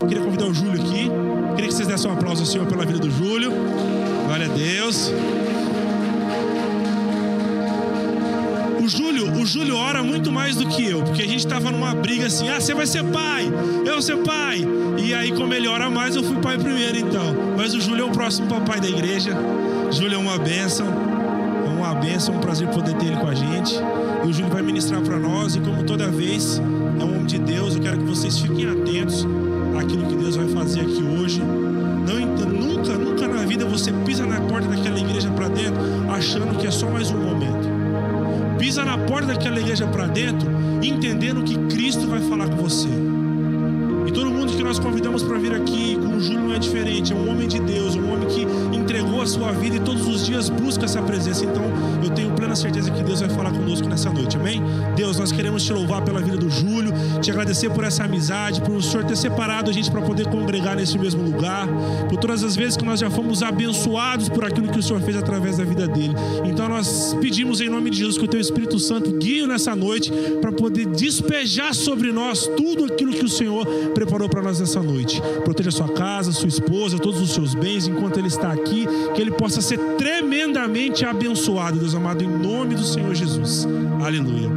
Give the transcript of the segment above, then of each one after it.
Eu queria convidar o Júlio aqui. Eu queria que vocês dessem um aplauso ao Senhor pela vida do Júlio. Glória a Deus. O Júlio, o Júlio ora muito mais do que eu, porque a gente estava numa briga assim: ah, você vai ser pai, eu vou ser pai. E aí, como ele ora mais, eu fui pai primeiro então. Mas o Júlio é o próximo papai da igreja. Júlio é uma bênção, é uma bênção, é um prazer poder ter ele com a gente. E o Júlio vai ministrar para nós, e como toda vez é um homem de Deus, eu quero que vocês fiquem atentos àquilo que Deus vai fazer aqui hoje. Não, nunca, nunca na vida você pisa na porta daquela igreja para dentro achando que é só mais um momento pisa na porta daquela igreja para dentro, entendendo que Cristo vai falar com você. E todo mundo que nós convidamos para vir aqui com o Júlio não é diferente, é um homem de Deus, um homem que entregou a sua vida e todos os dias busca essa presença. Então, eu plena certeza que Deus vai falar conosco nessa noite, amém? Deus, nós queremos te louvar pela vida do Júlio, te agradecer por essa amizade, por o Senhor ter separado a gente para poder congregar nesse mesmo lugar, por todas as vezes que nós já fomos abençoados por aquilo que o Senhor fez através da vida dele. Então, nós pedimos em nome de Jesus que o teu Espírito Santo guie nessa noite para poder despejar sobre nós tudo aquilo que o Senhor preparou para nós nessa noite. Proteja sua casa, sua esposa, todos os seus bens enquanto ele está aqui, que ele possa ser tremendamente abençoado, Deus amado, em nome do Senhor Jesus. Aleluia.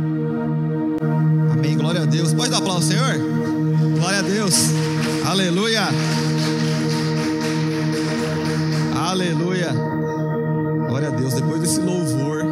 Amém. Glória a Deus. Pode dar aplauso, Senhor? Glória a Deus. Aleluia. Aleluia. Glória a Deus. Depois desse louvor,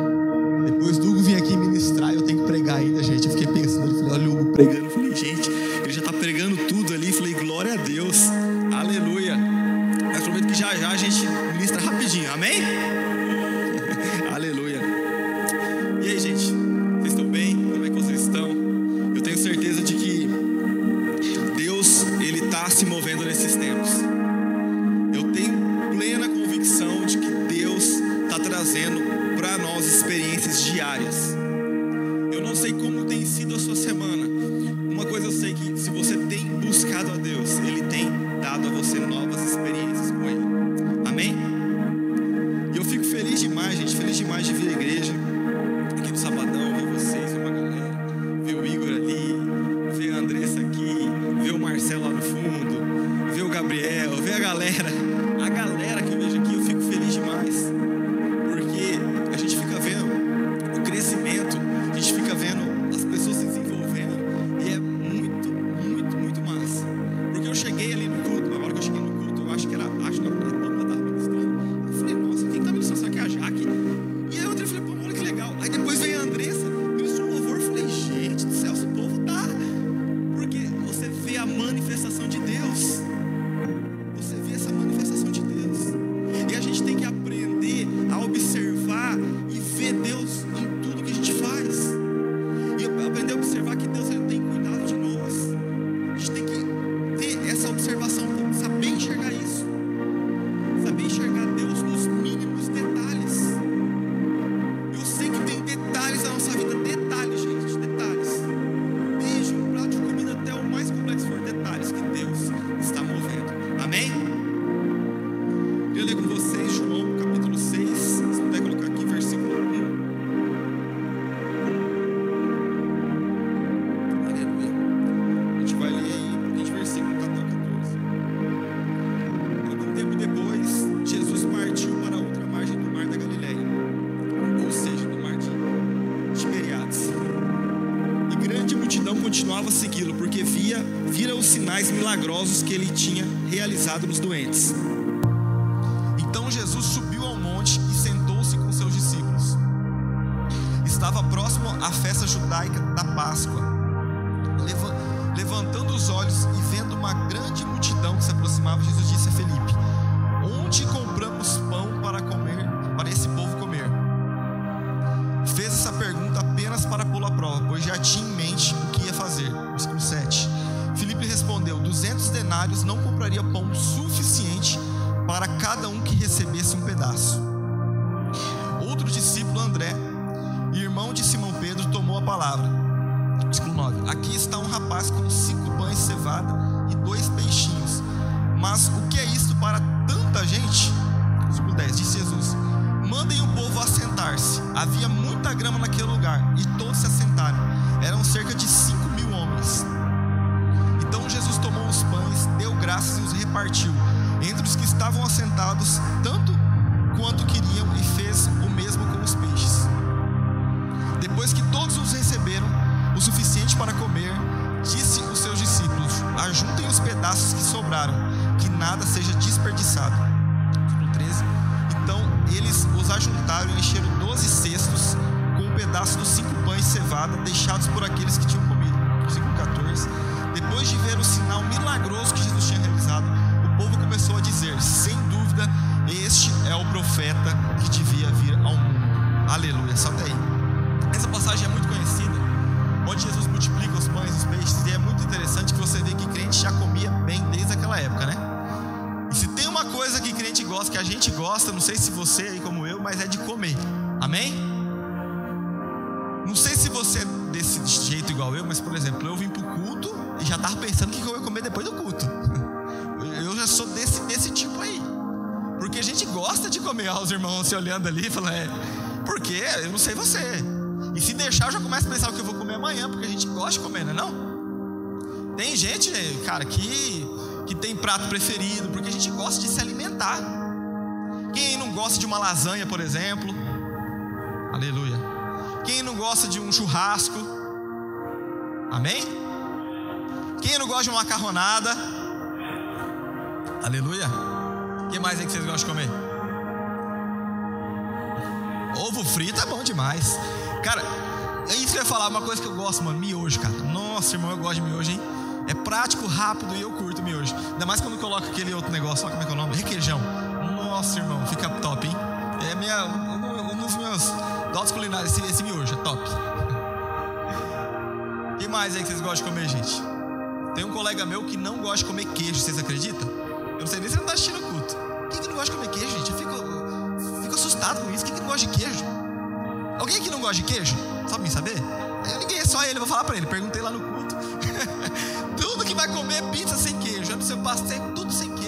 love para cada um que recebesse um pedaço. Outro discípulo, André, irmão de Simão Pedro, tomou a palavra. Gente gosta, não sei se você aí como eu, mas é de comer. Amém? Não sei se você é desse jeito igual eu, mas por exemplo, eu vim pro culto e já tava pensando o que eu ia comer depois do culto. Eu já sou desse, desse tipo aí. Porque a gente gosta de comer, ó, os irmãos se olhando ali e falando, é, porque eu não sei você. E se deixar, eu já começo a pensar o que eu vou comer amanhã, porque a gente gosta de comer, não é não? Tem gente, cara, que, que tem prato preferido, porque a gente gosta de se alimentar. Gosta de uma lasanha, por exemplo? Aleluia. Quem não gosta de um churrasco? Amém? Quem não gosta de uma macarronada? Aleluia. O que mais é que vocês gostam de comer? Ovo frito é bom demais. Cara, é isso que eu ia falar, uma coisa que eu gosto, mano, miojo, cara. Nossa, irmão, eu gosto de miojo, hein? É prático, rápido e eu curto miojo. Ainda mais quando coloca aquele outro negócio, olha como é que é o nome? Requeijão. Nossa, irmão, fica top, hein? É minha, um, um dos meus dotes culinários, esse, esse miojo, é top. O que mais aí que vocês gostam de comer, gente? Tem um colega meu que não gosta de comer queijo, vocês acreditam? Eu não sei nem se ele não tá assistindo o culto. Quem que não gosta de comer queijo, gente? Eu fico, eu fico assustado com isso. Quem que não gosta de queijo? Alguém aqui não gosta de queijo? Sabe me saber? Eu, ninguém, é só ele, eu vou falar pra ele. Perguntei lá no culto. tudo que vai comer é pizza sem queijo. É no seu pastel, tudo sem queijo,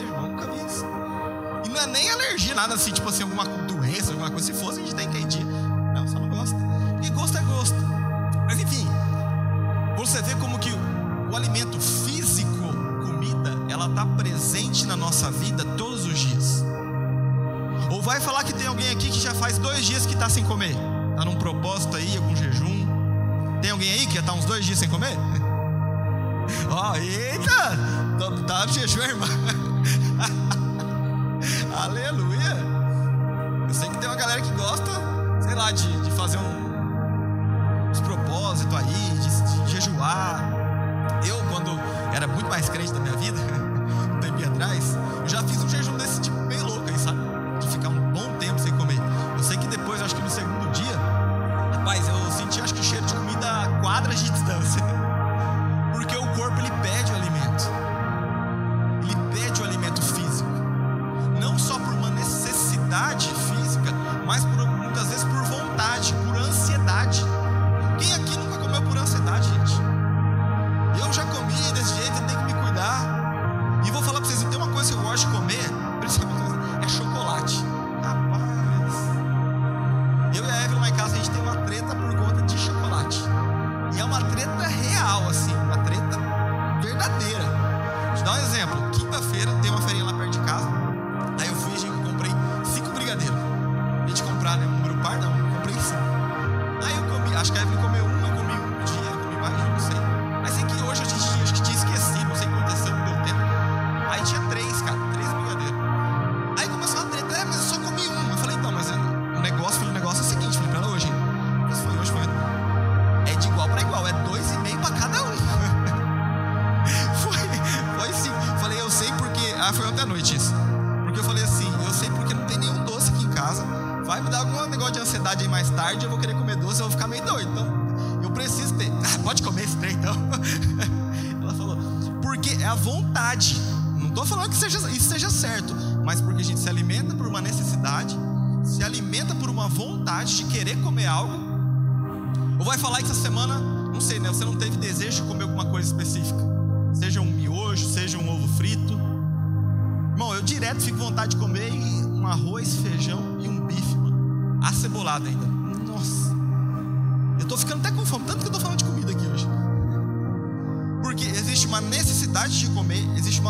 é nem alergia, nada assim, tipo assim, alguma doença, alguma coisa. Se fosse, a gente que entendia. Não, só não gosta. E gosto é gosto. Mas enfim, você vê como que o alimento físico, comida, ela está presente na nossa vida todos os dias. Ou vai falar que tem alguém aqui que já faz dois dias que está sem comer? Está num propósito aí, algum jejum? Tem alguém aí que já está uns dois dias sem comer? Ó, oh, eita! Tá no jejum, irmã. mais crente da minha vida,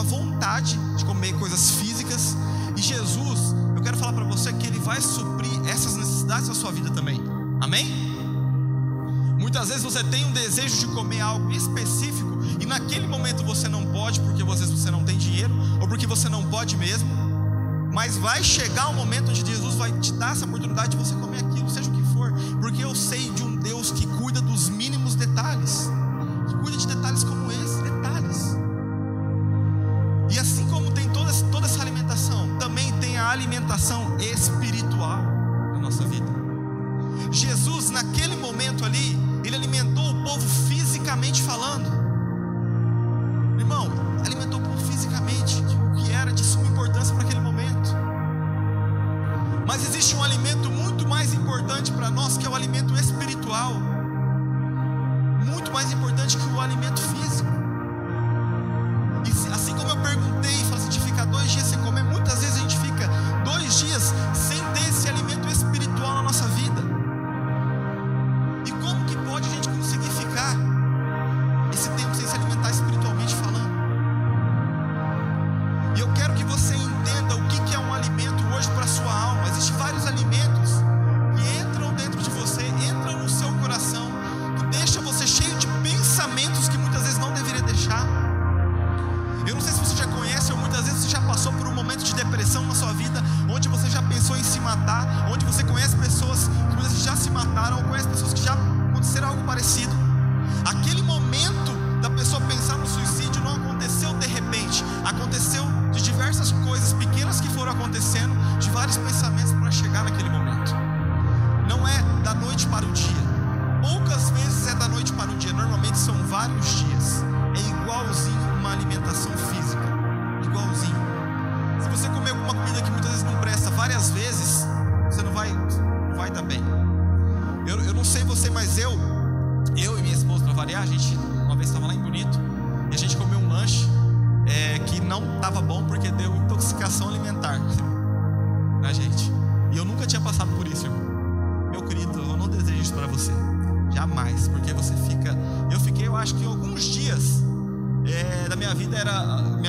vontade de comer coisas físicas, e Jesus, eu quero falar para você que ele vai suprir essas necessidades da sua vida também. Amém? Muitas vezes você tem um desejo de comer algo específico e naquele momento você não pode porque às vezes você não tem dinheiro ou porque você não pode mesmo. Mas vai chegar um momento onde Jesus vai te dar essa oportunidade de você comer aquilo, seja o que for, porque eu sei de um Deus que cuida dos mínimos detalhes, a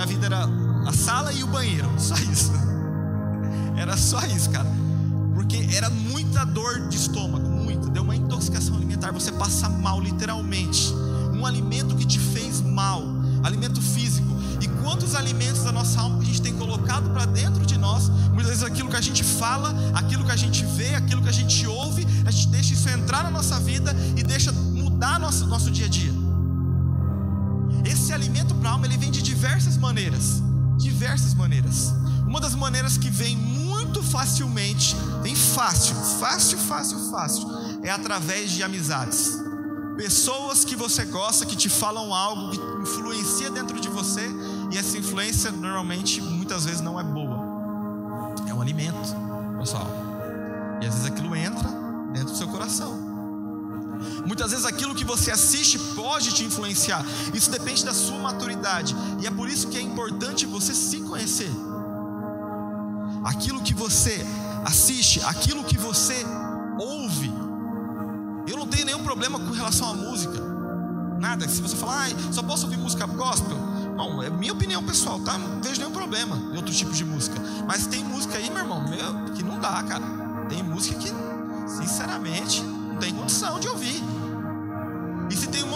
Minha vida era a sala e o banheiro. Só isso. Era só isso, cara. Porque era muita dor de estômago, muita. Deu uma intoxicação alimentar. Você passa mal, literalmente. Um alimento que te fez mal, alimento físico. E quantos alimentos da nossa alma que a gente tem colocado para dentro de nós, muitas vezes aquilo que a gente fala, aquilo que a gente vê, aquilo que a gente ouve, a gente deixa isso entrar na nossa vida e deixa mudar nosso, nosso dia a dia. Alimento para a alma ele vem de diversas maneiras. Diversas maneiras. Uma das maneiras que vem muito facilmente, vem fácil, fácil, fácil, fácil, é através de amizades. Pessoas que você gosta, que te falam algo, que influencia dentro de você, e essa influência normalmente, muitas vezes, não é boa. É um alimento, pessoal. E às vezes aquilo entra dentro do seu coração. Muitas vezes aquilo que você assiste pode te influenciar. Isso depende da sua maturidade. E é por isso que é importante você se conhecer. Aquilo que você assiste, aquilo que você ouve. Eu não tenho nenhum problema com relação à música. Nada. Se você falar, ah, só posso ouvir música gospel. Não, é minha opinião pessoal, tá? Não vejo nenhum problema em outro tipo de música. Mas tem música aí, meu irmão, meu, que não dá, cara. Tem música que, sinceramente, não tem condição de ouvir.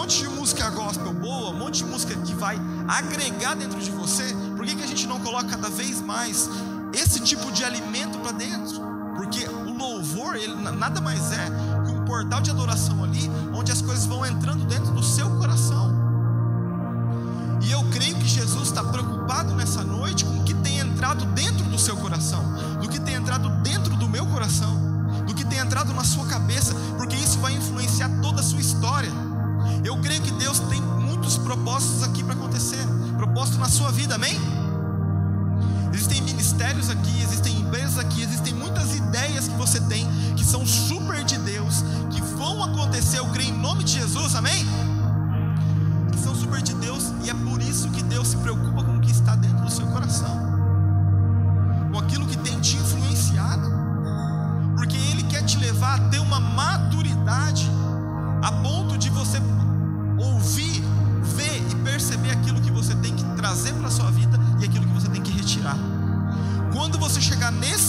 Monte de música gospel boa, um monte de música que vai agregar dentro de você, por que, que a gente não coloca cada vez mais esse tipo de alimento para dentro? Porque o louvor, ele nada mais é que um portal de adoração ali, onde as coisas vão entrando dentro do seu coração. E eu creio que Jesus está preocupado nessa noite com o que tem entrado dentro do seu coração, do que tem entrado dentro do meu coração, do que tem entrado na sua cabeça, porque isso vai influenciar toda a sua história. Propósitos aqui para acontecer, propósito na sua vida, amém? Existem ministérios aqui, existem empresas aqui, existem muitas ideias que você tem que são super de Deus, que vão acontecer, eu creio em nome de Jesus, amém? Que são super de Deus e é por isso que Deus se preocupa com o que está dentro do seu coração, com aquilo que tem te influenciado, porque Ele quer te levar a ter uma maturidade você chegar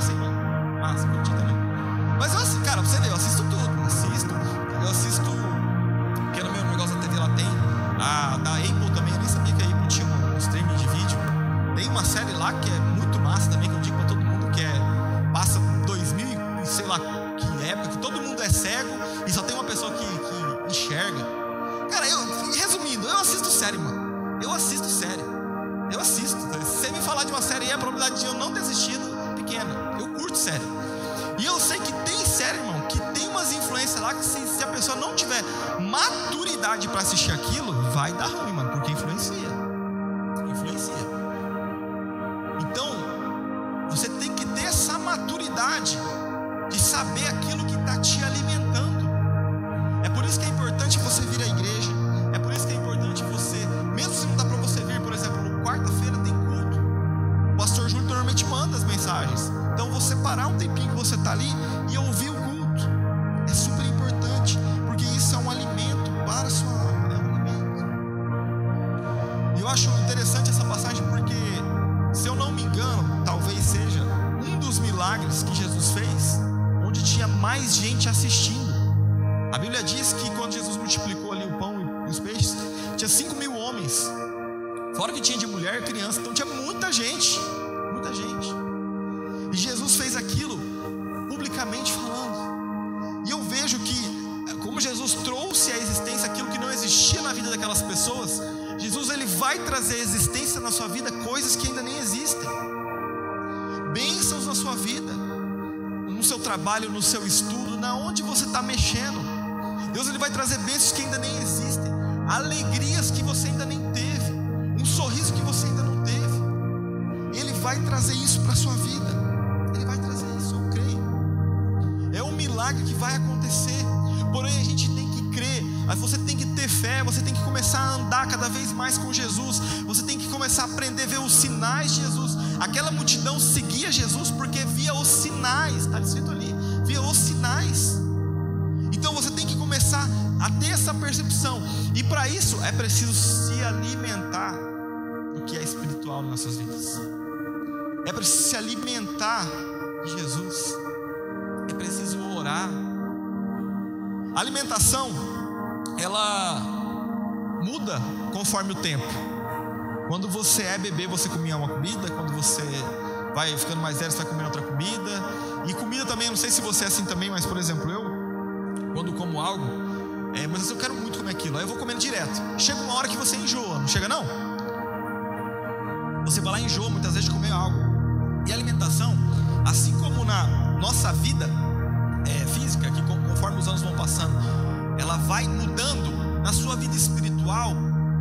tão boa e maturidade para assistir aquilo, gente assistindo. A Bíblia diz que quando Jesus multiplicou ali o pão e os peixes, tinha 5 mil homens. Fora que tinha de mulher e criança, então tinha muita gente, muita gente. E Jesus fez aquilo publicamente falando. E eu vejo que, como Jesus trouxe à existência aquilo que não existia na vida daquelas pessoas, Jesus ele vai trazer à existência na sua vida coisas que ainda nem existem. Bênçãos na sua vida, no seu trabalho, no seu estudo, está mexendo. Deus ele vai trazer bênçãos que ainda nem existem, alegrias que você ainda nem teve, um sorriso que você ainda não teve. Ele vai trazer isso para a sua vida. Ele vai trazer isso, eu creio. É um milagre que vai acontecer. Porém, a gente tem que crer. Você tem que ter fé. Você tem que começar a andar cada vez mais com Jesus. Você tem que começar a aprender a ver os sinais de Jesus. Aquela multidão seguia Jesus porque via os sinais. Está escrito ali. Via os sinais. Começar a ter essa percepção. E para isso é preciso se alimentar do que é espiritual nas nossas vidas. É preciso se alimentar de Jesus. É preciso orar. A alimentação, ela muda conforme o tempo. Quando você é bebê, você comia uma comida. Quando você vai ficando mais velho, você vai comer outra comida. E comida também, não sei se você é assim também, mas por exemplo, eu, quando como algo, é, mas eu quero muito comer aquilo, aí eu vou comendo direto. Chega uma hora que você enjoa, não chega não? Você vai lá e enjoa muitas vezes de comer algo. E a alimentação, assim como na nossa vida é, física, que conforme os anos vão passando, ela vai mudando, na sua vida espiritual,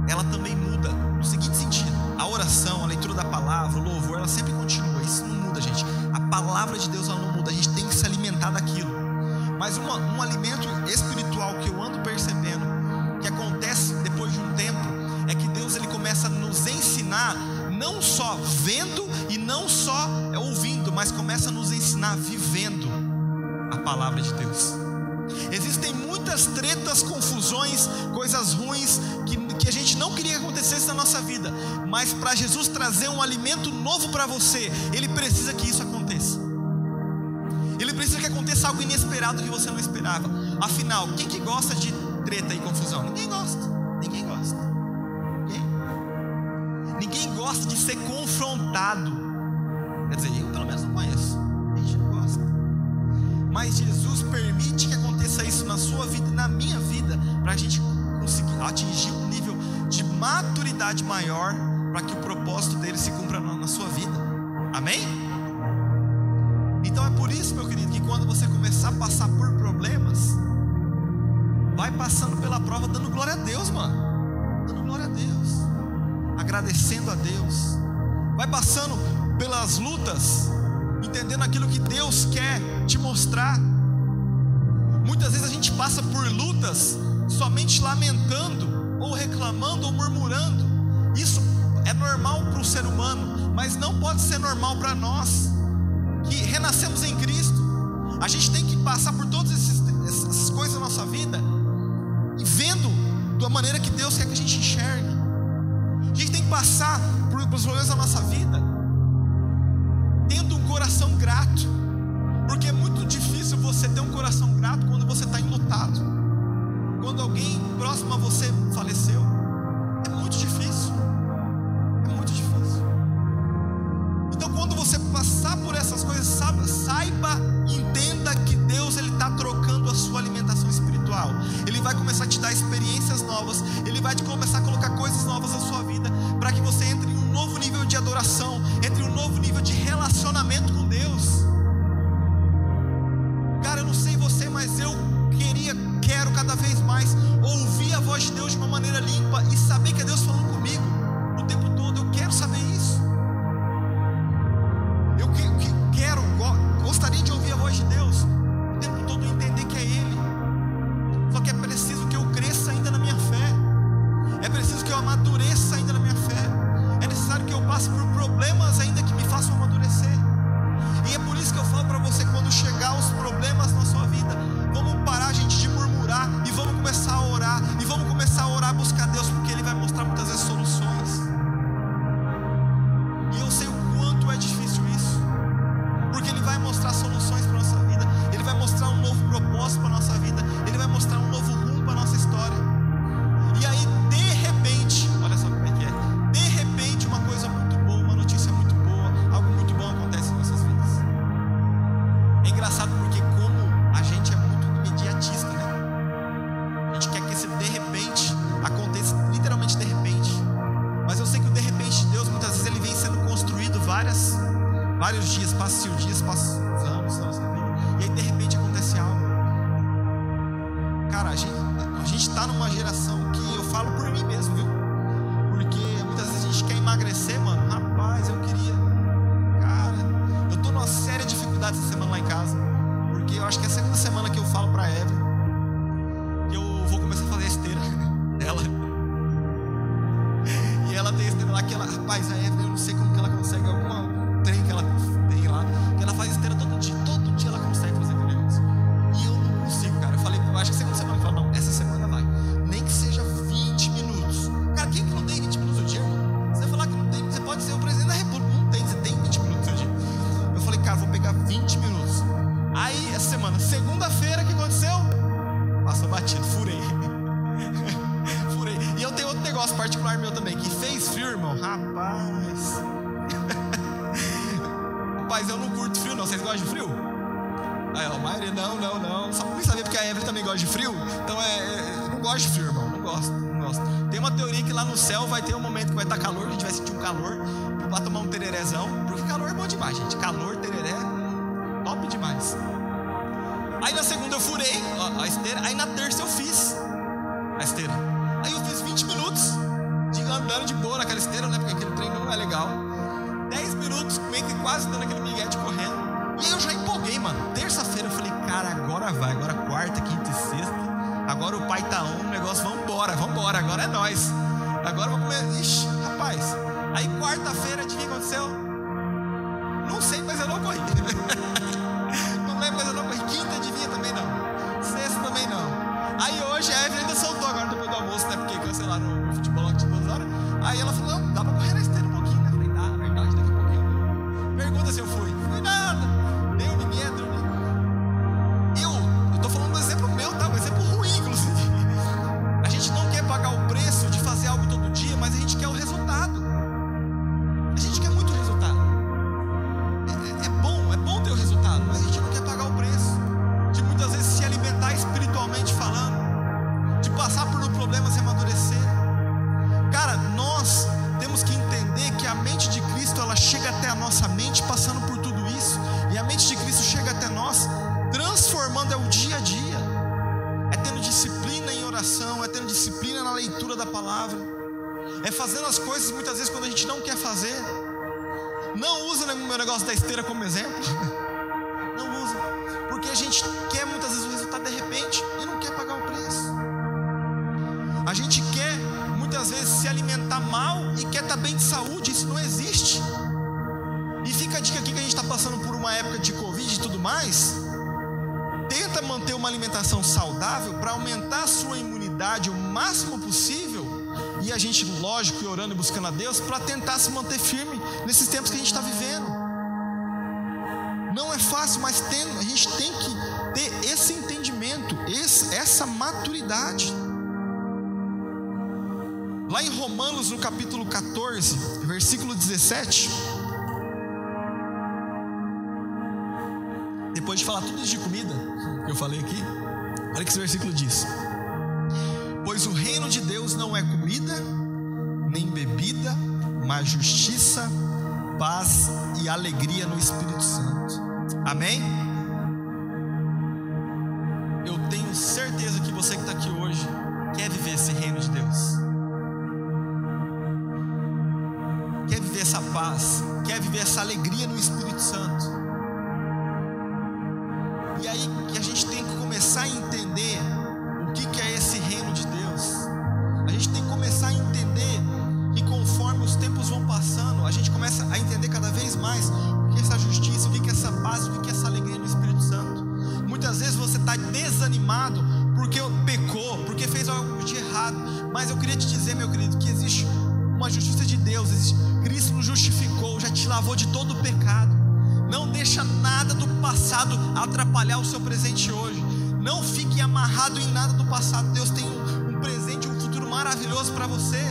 ela também muda. No seguinte sentido: a oração, a leitura da palavra, o louvor, ela sempre continua. Isso não muda, gente. A palavra de Deus ela não muda. A gente tem que se alimentar daquilo. Mas uma, um alimento espiritual que eu ando percebendo, que acontece depois de um tempo, é que Deus ele começa a nos ensinar, não só vendo e não só ouvindo, mas começa a nos ensinar vivendo a palavra de Deus. Existem muitas tretas, confusões, coisas ruins que, que a gente não queria que acontecesse na nossa vida, mas para Jesus trazer um alimento novo para você, Ele precisa que isso aconteça que aconteça algo inesperado que você não esperava. Afinal, quem que gosta de treta e confusão? Ninguém gosta. Ninguém gosta. Ninguém. Ninguém gosta de ser confrontado. Quer dizer, eu pelo menos não conheço. A gente não gosta. Mas Jesus permite que aconteça isso na sua vida e na minha vida para a gente conseguir atingir um nível de maturidade maior para que o propósito dele se cumpra na sua vida. Amém? por isso, meu querido, que quando você começar a passar por problemas, vai passando pela prova dando glória a Deus, mano. Dando glória a Deus. Agradecendo a Deus. Vai passando pelas lutas, entendendo aquilo que Deus quer te mostrar. Muitas vezes a gente passa por lutas somente lamentando, ou reclamando, ou murmurando. Isso é normal para o ser humano, mas não pode ser normal para nós que renascemos em Cristo, a gente tem que passar por todas essas coisas na nossa vida e vendo da maneira que Deus quer que a gente enxergue. A gente tem que passar por, pelos problemas da nossa vida tendo um coração grato, porque é muito difícil você ter um coração grato quando você está enlutado, quando alguém próximo a você faleceu. saiba gente está numa geração que eu falo por mim mesmo, viu? pra tomar um tererézão, porque calor é bom demais, gente. Calor, tereré, top demais. Aí na segunda eu furei ó, a esteira, aí na terça eu fiz a esteira. Aí eu fiz 20 minutos de andando de boa naquela esteira, né? Porque aquele treino não é legal. 10 minutos, meio que quase dando aquele migué de correr. fazendo as coisas muitas vezes quando a gente não quer fazer. Não usa né, o negócio da esteira como exemplo. buscando a Deus, para tentar se manter firme nesses tempos que a gente está vivendo. Não é fácil, mas tem, a gente tem que ter esse entendimento, esse, essa maturidade. Lá em Romanos, no capítulo 14, versículo 17. Depois de falar tudo isso de comida, que eu falei aqui, olha que esse versículo diz: Pois o reino de Deus não é comida vida, mas justiça, paz e alegria no Espírito Santo. Amém? Eu tenho certeza que você que está aqui hoje quer viver esse reino de Deus. Quer viver essa paz, quer viver essa alegria no Espírito de todo o pecado. Não deixa nada do passado atrapalhar o seu presente hoje. Não fique amarrado em nada do passado. Deus tem um presente, um futuro maravilhoso para você.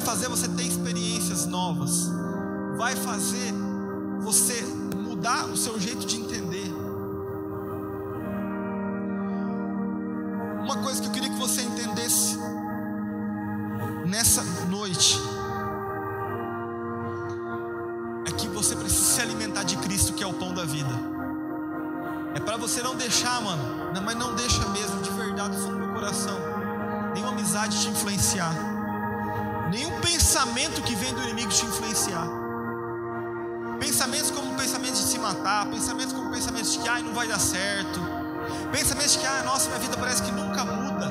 Vai fazer você ter experiências novas, vai fazer você mudar o seu jeito de entender. Uma coisa que eu queria que você entendesse nessa noite é que você precisa se alimentar de Cristo, que é o pão da vida. É para você não deixar, mano, mas não deixa mesmo, de verdade, do meu coração, nenhuma amizade te influenciar, nenhum pensamento que vem do inimigo te influenciar. Pensamentos como pensamentos de se matar, pensamentos como pensamentos de que ai, não vai dar certo, pensamentos de que ai, nossa, minha vida parece que nunca muda,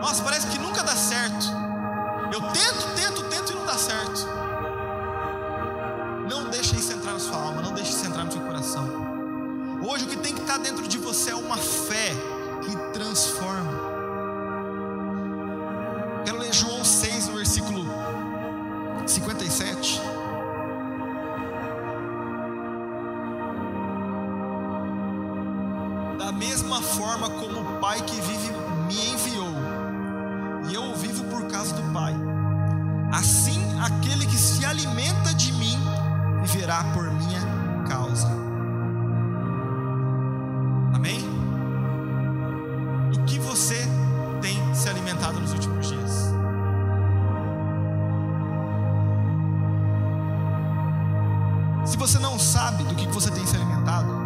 nossa, parece que nunca dá certo. Eu tento, tento, tento e não dá certo. Não deixe isso entrar na sua alma, não deixe isso entrar no seu coração. Hoje o que tem que estar dentro de você é uma fé mesma forma como o Pai que vive me enviou, e eu vivo por causa do Pai. Assim, aquele que se alimenta de mim viverá por minha causa. Amém? Do que você tem se alimentado nos últimos dias? Se você não sabe do que você tem se alimentado,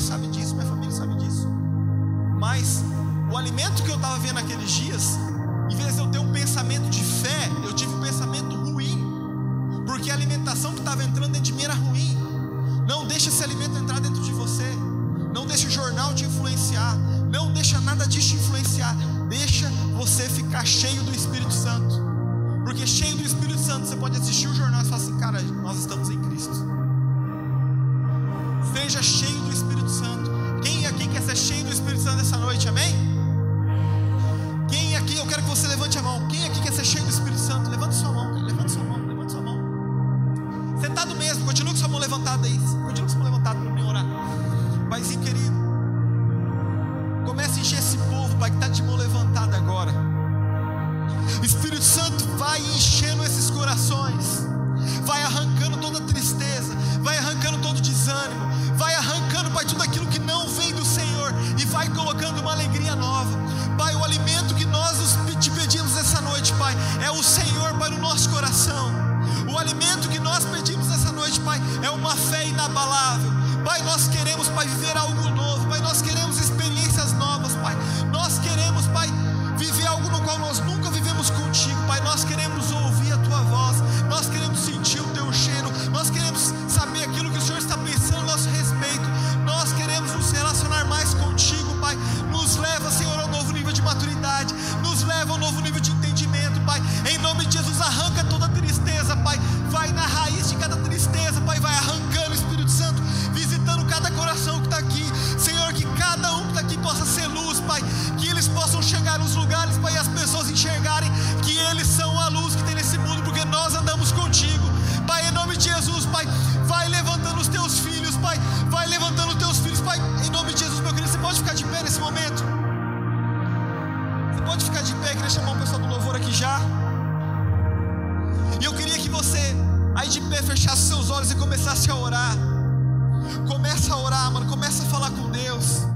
sabe disso, minha família sabe disso. Mas o alimento que eu tava vendo naqueles dias, em vez de eu ter um pensamento de fé, eu tive um pensamento ruim, porque a alimentação que estava entrando dentro de mim era ruim. Não deixe esse alimento entrar dentro de você. Não deixe o jornal te influenciar. Não deixa nada disso te influenciar. Deixa você ficar cheio do Espírito Santo. Porque cheio do Espírito Santo, você pode assistir o jornal e falar assim, cara, nós estamos em nós pedimos essa noite, Pai, é uma fé inabalável. Pai, nós queremos, Pai, viver algo novo. Pai, nós queremos